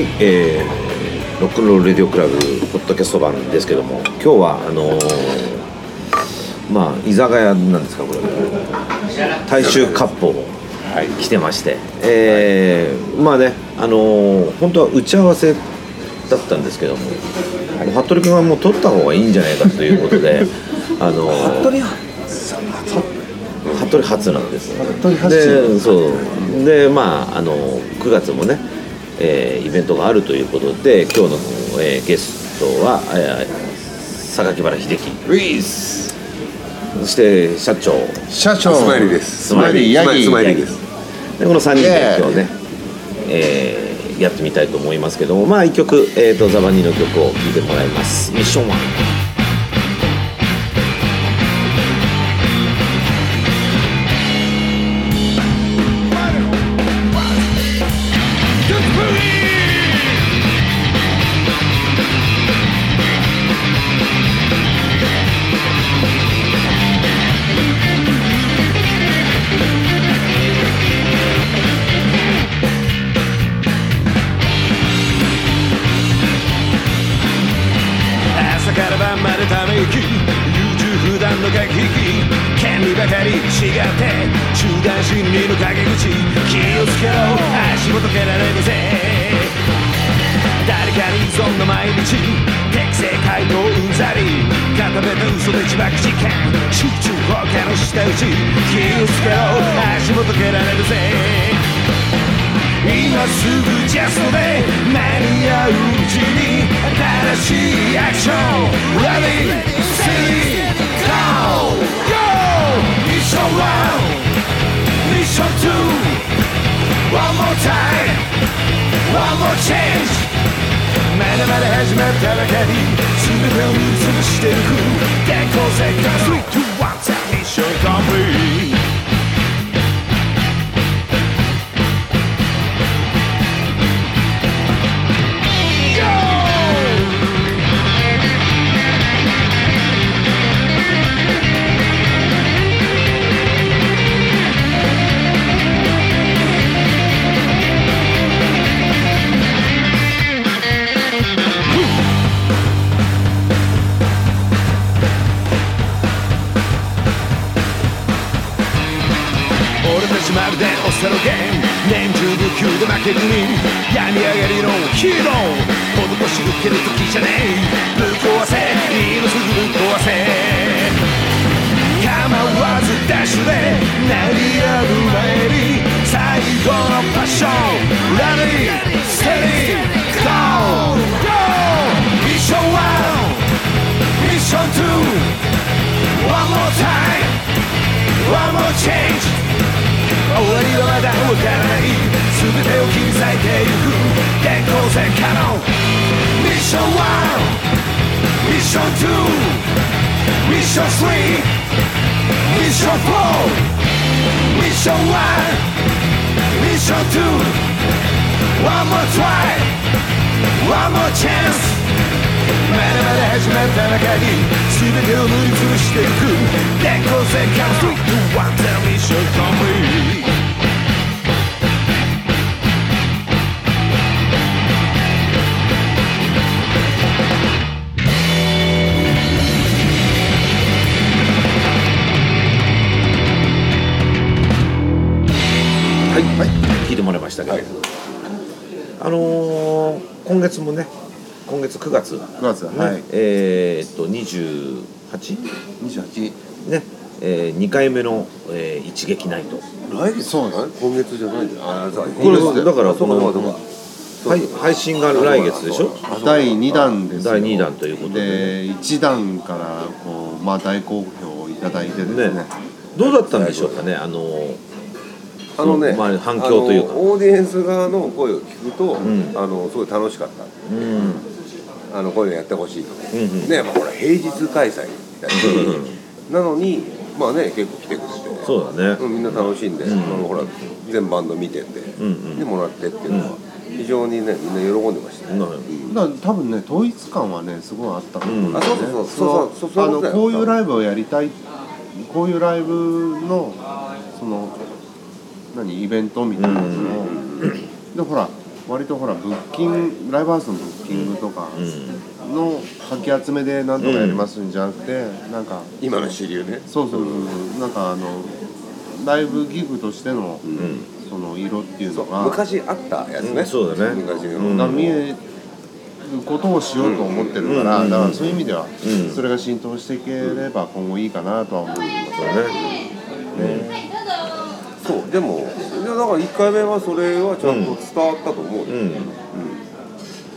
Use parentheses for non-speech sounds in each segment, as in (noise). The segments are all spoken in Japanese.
はい、えー、ロックンロールレディオクラブポッドキャスト版ですけども今日はあのーまあ居酒屋なんですかこれ。大衆割烹。来てまして、えーまあねあのー本当は打ち合わせだったんですけども、もう服部君はもう取った方がいいんじゃないかということで (laughs) あのー服部服部初なんです。服部初。でそう。でまああの9月もね、えーイベントがあるということで今日の、えーゲストは、えー榊原秀樹。ウィスそして社長。社長。スマイリーです。スマイリーヤギ。スマイリーです。でこの3人で今日ね、えーやってみたいと思いますけどもまあ一曲、えー、とザバニの曲を聴いてもらいます「ミッション1」引き権利ばかり違って中断心理の陰口気をつけろ足元蹴られるぜ誰かにそんな毎日適正回答うんざり固めた嘘で自爆事件集中放火の下打ち。気をつけろ足元蹴られるぜ今すぐジャストで間に合ううちに新しいアクション Ready, steady, go! Go! ミッション1ミッション2 One more time. One more change. まだまだ始まったばかり全てを塗りつぶしていく電光石火の3、2、1さあミッションコンプリート俺たちまるでオセロゲーム。年中無休で負け組病み上がりのヒーロー。施し受ける時じゃねえ。ぶっ壊せ今すぐぶっ壊せ。構わずダッシュで鳴りやる前に最後のパッション。ラリー。ステディー。ゴー。ゴー。ミッション1ミッション2 One more time One more change 終わりはまだわからない。全てを切り裂いてゆく電光石火の。ミッション1ミッション2ミッション3ミッション4ミッション1ミッション2 One more try. One more chance. まだまだ始まったばかり全てを塗りつぶしてい。く電光石火の3、2、1、0ミッションコンプリートはい、聞いてもらいましたけど、あのー今月もね今月9月、ね9月はい。えーっと28 28ね、えー、2回目の、えー一撃ナイト。来月？そうだ今月じゃないああそう。これだからそこのはい配信が来月でしょ？第2弾ですよ。第二弾ということで。で1弾からこうまあ大好評いただいてですね。ね。どうだったんでしょうかね？あのあのね、まあ反響というか。オーディエンス側の声を聞くと、ん。あのすごい楽しかった。うんあのこういうのやってほしいとか、うんうん。ねやっぱほら平日開催だし、うんなのにまあね結構来てくれて。そうだね。うんみんな楽しんで、うんあのほら全バンド見てて、うんうん。でもらってっていうのは非常にねみんな喜んでました。ね、なだから多分ね統一感はねすごいあったと思う。んあですよねそう。そうそうそうそう。あのそうそう。こういうライブをやりたいこういうライブのその何イベントみたいなのを、でほら割とほらブッキングライブハウスのブッキングとかのかき集めでなんとかやりますんじゃなくて、なんか今の主流ね。そうそうそうそう。なんかあのライブギグとしての、その色っていうのが昔あったやつね、うんそうだね。昔の、うん。が見えることをしようと思ってるから、うん。だからそういう意味では、うん。それが浸透していければ今後いいかなとは思いますね。そうでもだから1回目はそれはちゃんと伝わったと思うよ、うん。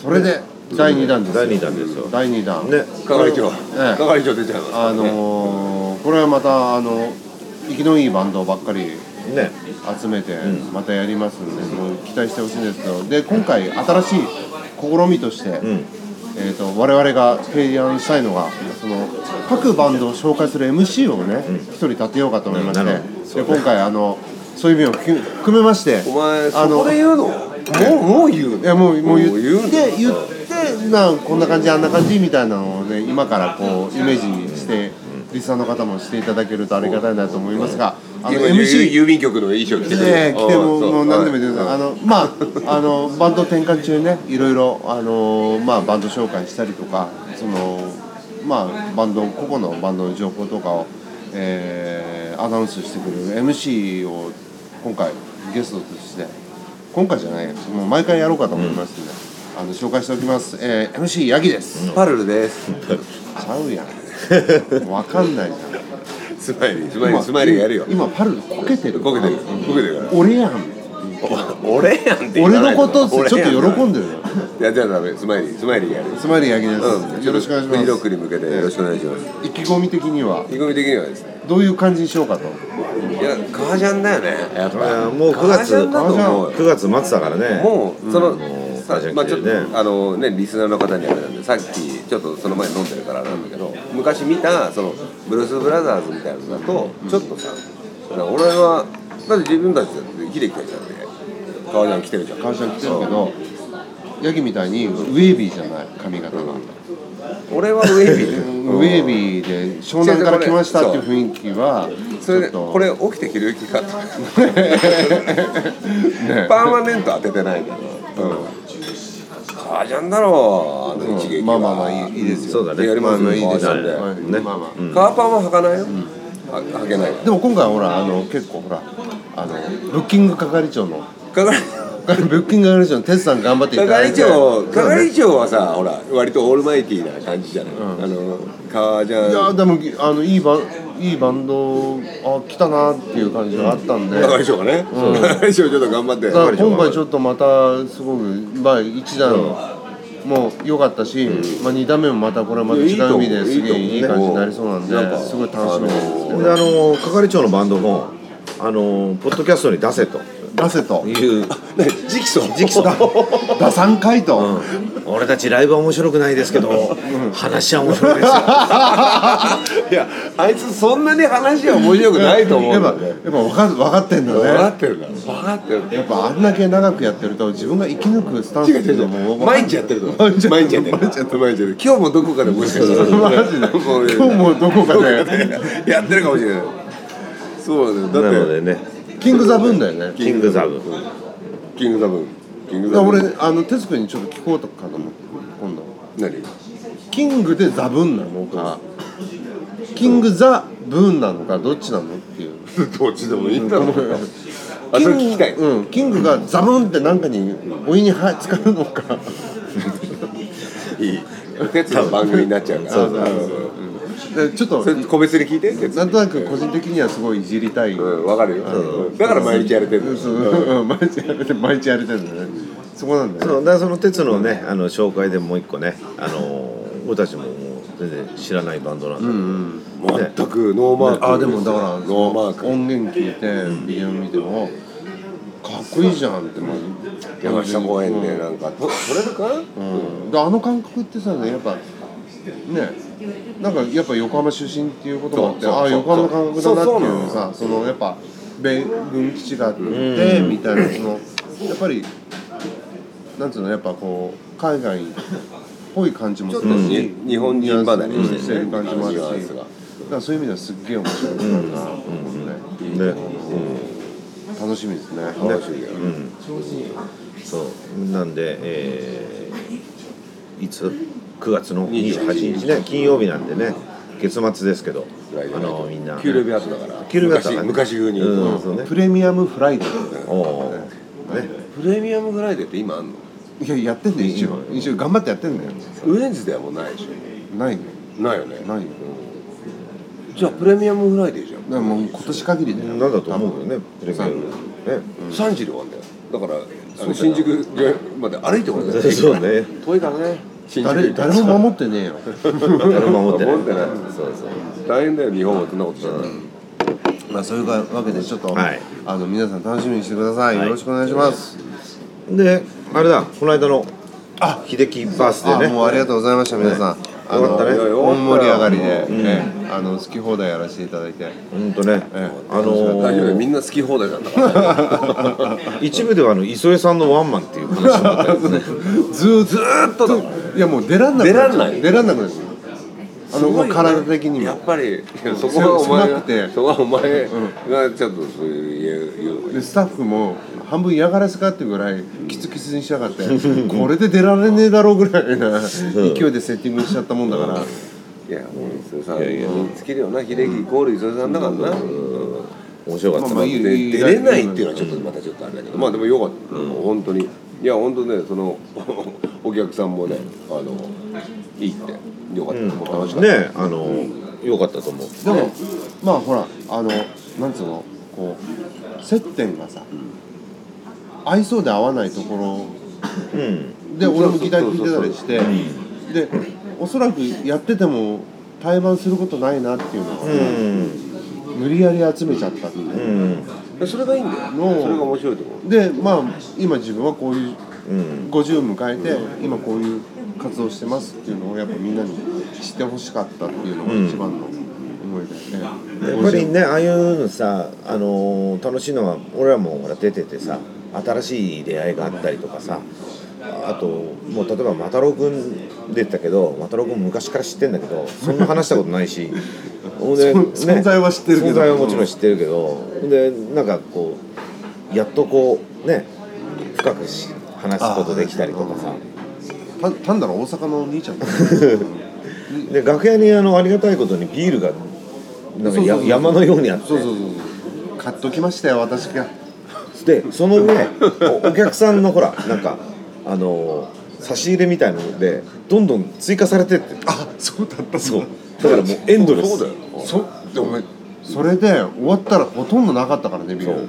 それで。第2弾です第二弾ですよ。第2弾。ね。係長、ええ。係長出ちゃいますから。あのーこれはまたあの生きのいいバンドばっかりね。集めてん。またやりますんで、もう期待してほしいんですけど。で今回新しい試みとして、うん。えー、と我々が提案したいのがその各バンドを紹介する MC をね一、人立てようかと思いまして、うんなるほで今回あのそういう意味を含含めましてお前そあのこで言うの？もうもう言う。のいやもうもう言もう言って言ってなこんな感じあんな感じみたいなのをね今からこうイメージしてリスナーの方もしていただけるとありがたいなと思いますがあの今 MC 郵便局の衣装着てくれねえ来てもう。んもう何でもいいですはいあのまああのバンド転換中ねいろいろあのまあバンド紹介したりとかそのまあバンド個々のバンドの情報とかを、えーアナウンスしてくれる MC を今回ゲストとして今回じゃないよもう毎回やろうかと思いますんで、あの紹介しておきます、えー MC ヤギです、パルルです。ちゃうやん。(laughs) わかんないじゃん。スマイリースマイリースマイリーやるよ。今パルルこけてる。こけてる。こけてるから。俺やん。俺やんって言俺わないの。ことちょっと喜んでるよ。いやじゃあダメ。スマイリースマイリーやる。スマイリーヤギです、うん。よろしくお願いします。フリーロックに向けてよろしくお願いします。意気込み的には。意気込み的にはですね。どういう感じにしようかと。いや革ジャンだよね。やっぱ。もう9月。革ジャンだと思う。よ9月末だからね。もうその、まあちょっとあのねリスナーの方にあれなんでさっきちょっとその前飲んでるからなんだけど昔見たそのブルース・ブラザーズみたいなのだとちょっとさ俺はだって自分たちだって秀樹たちだって革ジャン着てるじゃん。会社に来てるけどヤギみたいにウェービーじゃない髪型が、俺はウェービーでウェービーで湘南から来ましたっていう雰囲気はそれでこれ起きて着る気か。(laughs) パーマネント当ててないからうん。革ジャンだろあの一撃は。まあまあまあいいいいですよ。そうだね。やりますまあいいですよ。革ジャンではいね。まあまあ。革パンは履かないよ、は履けない。よでも今回ほらあの結構ほらあのブッキング係長の。係ブッキング係長のテツさん頑張っていただい係て長係長はさほら割とオールマイティーな感じじゃない、あの革ジいやでもあのいいバンいいバンドあ来たなっていう感じがあったんで、係長がね、係長ちょっと頑張って。だから今回ちょっとまたすごくまあ一段も良かったし、まあ二段目もまたこれまた違う意味ですげえいい感じになりそうなんでなんかすごい楽しみですねであの係長のバンドもあのポッドキャストに出せと出せと。いう。(laughs) ね直訴。直訴。(laughs) 出さんかいと、俺たちライブは面白くないですけど話は面白いですよ。(laughs) いやあいつそんなに話は面白くないと思うやっぱんだよねやっぱ分か分かってんだ分かねってるから。分かってる。やっぱあんだけ長くやってると自分が生き抜くスタンスっていうのも毎日やってると毎日毎日やってる。毎日やってる。毎日やってる。今日もどこかでもしかしたらマジで。今日もどこかで。やってるかもしれない。そうだなよだってのでねキングザブーンだよね。キングザブキングザブン。キングザブン。俺あの哲君にちょっと聞こうとかと思って今度。何？キングでザブーンなのかキングザブーンなのかどっちなのっていう。(laughs) どっちでもいいんだろ。う (laughs) あそれ聞きたい。うん、キングがザブーンってなんかにお湯には浸かるのか。(laughs) いい。哲の番組になっちゃうから。そうそうでちょっとそれ個別に聞いて哲なんとなく個人的にはすごいいじりたい、うん分かるよ。だから毎日やれてるそうう。(laughs) ん。毎日やれて毎日やれてるんだね。そこなんだよね。そう。だからその哲のねあの紹介でもう一個ねあの俺たちも全然知らないバンドなんだけど、全くノーマーク。あでもだからノーマーク。音源聞いてビデオ見てもかっこいいじゃんってもう山下公園でうんなんかと取れるかうん、であの感覚ってさねやっぱねなんかやっぱ横浜出身っていうこともあってああ横浜の感覚だなっていうさそのやっぱ米軍基地があってみたいなそのやっぱりなんつうのやっぱこう海外っぽい感じもするし、に日本人離れしてる感じもあるしだからそういう意味ではすっげえ面白いなと思うね、ね楽しみですね。楽しみだよそう。なんで、えーいつ？9月の28日ね金曜日なんでね月末ですけどあのみんな給料日後だから。給料日後昔昔風に、プレミアムフライデー。おー。ね。プレミアムフライデーって今あんの？いややってんだよ一応。一応頑張ってやってんだよ。 Wednesday はもうないでしょ。ない。よないよねないよ。じゃあプレミアムフライデーじゃん。だからもう今年限りだよなんだと思うよねプレミアム。ね。3時で終わんだよ。だから新宿まで歩いてこれだよ。そうね。遠いからね誰誰も守ってねえよ。誰も守ってない。守ってないそうそう。大変だよ日本はそんなこと。したら、まあそういうわけでちょっと、はい。あの皆さん楽しみにしてください、よろしくお願いします。であれだこの間のあ秀樹バースデあーね。もうありがとうございました皆さん、あよかったね。の大盛り上がりで、ねあの好き放題やらせていただいて。ほんとね。ええあのー大丈夫みんな好き放題なんだから (laughs) 一部ではあの磯江さんのワンマンっていう話もあったやつね。(laughs) ずーずーっといやもう出らんなくなっちゃう。出らんない。出らんなくなっちゃう。あのもう体的にも。やっぱりそこはお前が狭くて。そこはお前がちょっとそういう言う言う。でスタッフも半分嫌がらせかっていうぐらいキツキツにしやがってこれで出られねえだろうぐらいな勢いでセッティングしちゃったもんだから。いやもう磯江さん見つけるよな秀樹イコール磯江さんだからな。面白かったまあまあいいでいい出れないっていうのはちょっとまたちょっとあれだけどまあでもよかった、本当にいや本当ねそのお客さんもねあのいいってよかった、もう楽しかった、ねあのよかったと思う。でもまあほらあのなんつうのこう接点がさ合いそうで合わないところうん。で俺もギター弾いてたりしてでおそらくやってても対バンすることないなっていうのうをん。無理やり集めちゃったっていう。うんそれがいいんだよ。のそれが面白いと思う。でまあ今自分はこういううん。50迎えて今こういう活動してますっていうのをやっぱみんなに知ってほしかったっていうのが一番の思いで、ね。やっぱりねああいうのさ、あのー楽しいのは俺らもほら出ててさ新しい出会いがあったりとかさあともう例えばマタロウ君出てたけどマタロウ君昔から知ってんだけどそんな話したことないし。(laughs) でそ存在は知ってるけど。存在はもちろん知ってるけどでなんかこうやっとこうね深くし話すことできたりとかさ。た単なる大阪のお兄ちゃん。だ (laughs) で楽屋にあのありがたいことにビールがなんかや山のようにあって。そうそうそう。買っときましたよ私が。でその上おお客さんのほらなんかあの差し入れみたいのでどんどん追加されてって。あそうだったそう。だからもうエンドレス。そうだよ。そでもそれで終わったらほとんどなかったからねビール。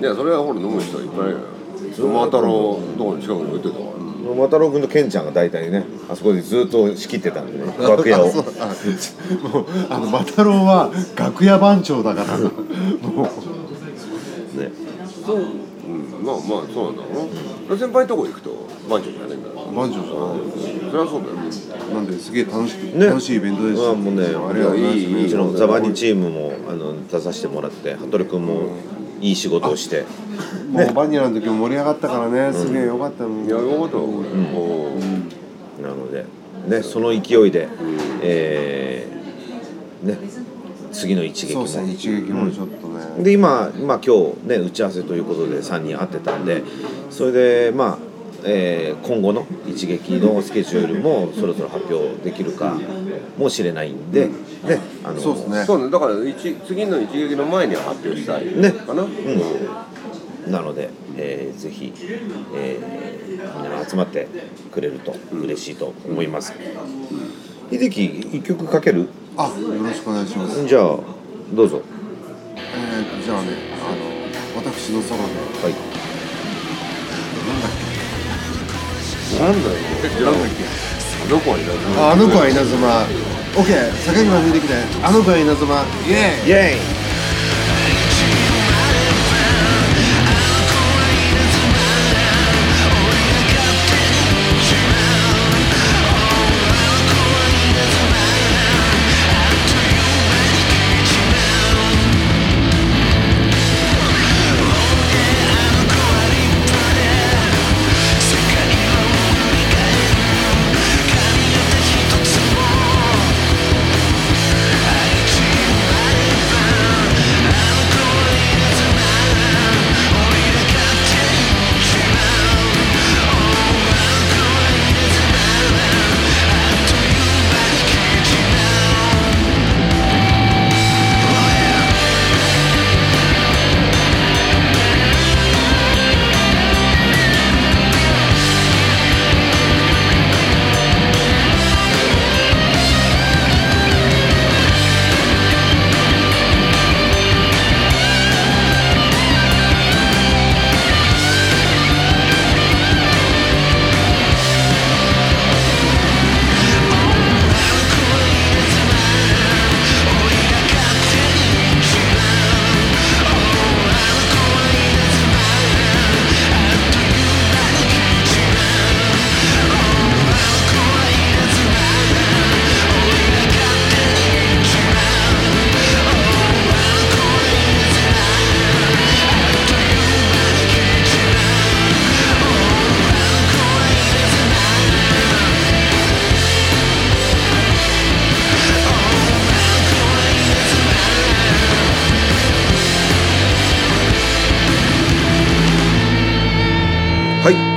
いやそれはほら飲む人はいっぱいいるよ。マタロウどこに近くに置いてたからマタロウ君とケンちゃんが大体ねあそこでずっと仕切ってたんでね。(laughs) 楽屋を。あそうあもうあのマタロウは楽屋番長だから。もう。ね。そう、うん、まあまあそうなんだろうな、先輩のとこ行くと番長じゃないんだ番長じゃない。それはそうだよ。なんですげえ楽しく、ね。楽しいイベントですあもうねありがとうございいいいいうちのザバニチームもあの出させてもらって羽鳥君もいい仕事をして。もうバニラの時も盛り上がったからね。すげえよかったのいやよかったわこれ、おーなので、ね、その勢いで、えーね、次の一撃も。そうそう一撃もちょっとね、で今、まあ、今日ね打ち合わせということで3人会ってたんでそれでまあ、えー今後の一撃のスケジュールもそろそろ発表できるかもしれないんで、ねあのそうですね。そうね。だから一次の一撃の前には発表したいね。かな、なので、えーぜひ、えーみんなが集まってくれると嬉しいと思います、秀樹一曲かける？あよろしくお願いします。じゃあどうぞ。えー、じゃあねあの私のソロで。はい。なんだよ。なんだっけ？どこにいるのああの子は稲妻オッケー。榊原出てきて。あの子は稲妻イエーイ。イエーイ「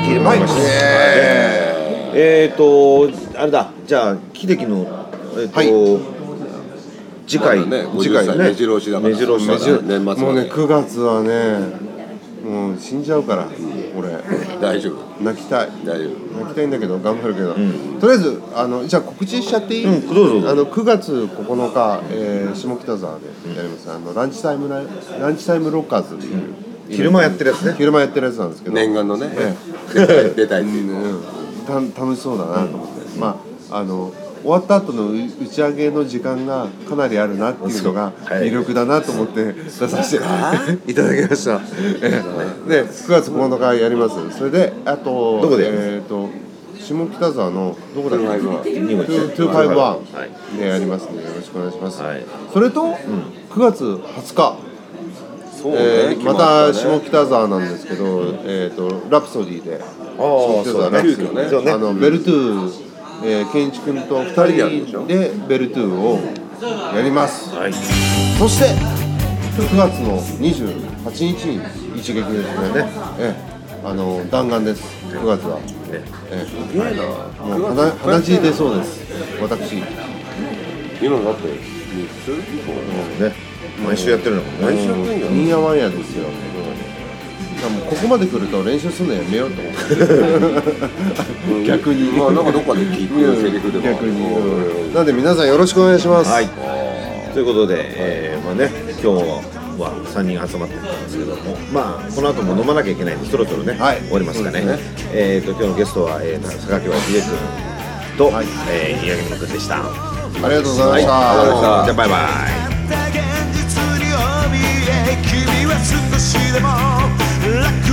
来てもらいました、えっ、とあれだ。じゃあ秀樹のえっ、と、はい。次回、次回50歳目白押しだから。目白押しだから。まだ年末まで。もうね9月はねもう死んじゃうから俺。大丈夫。泣きたい。大丈泣きたいんだけど頑張るけど、とりあえずあのじゃあ告知しちゃっていい、あの9月9日、えー下北沢でやります、あのランチタイムライランチタイムロッカーズっていう、昼間やってるやつね。昼間やってるやつなんですけど。念願のね。え出たい出たいっていううん。た楽しそうだなと思って、まああの終わった後の打ち上げの時間がかなりあるなっていうのが魅力だなと思って出させていただきました。ええ。で9月9日やります。それであとどこでえっ、と下北沢のどこだっけ？251 251はいでやりますのでよろしくお願いします。はい。それと、9月20日。そうね。えーまた下下北沢なんですけど、えー、とラプソディで。下北沢ラプソディね。そうねあのベルトゥー、えー、ケンイチ君と2人でベルトゥーをやります。はい。そして9月の28日に一撃ですね。ええ。あの弾丸です。9月は、ええ。すげえな。もう鼻鼻血出そうです。私。今だって3つ？ね毎週やってるのもんね毎週やってんじゃん。ニーヤワンヤですよもうここまで来ると練習するのやめようと思って。(laughs) 逆に。まあなんかどっかで聞いてるセリフでも。逆に、うん。なんで皆さんよろしくお願いします。はい。ということで、えーまあね、今日は3人集まってたんですけども、まあ、この後も飲まなきゃいけないんで、そろそろね、はい。終わりますかね。そうでえー、と今日のゲストは、えー、榊原秀君と、はい。えー、宮城野君でした。はありがとうございました、い、ありがとうございました。じゃあ、バイバイ。た現実に怯え君は少しでも楽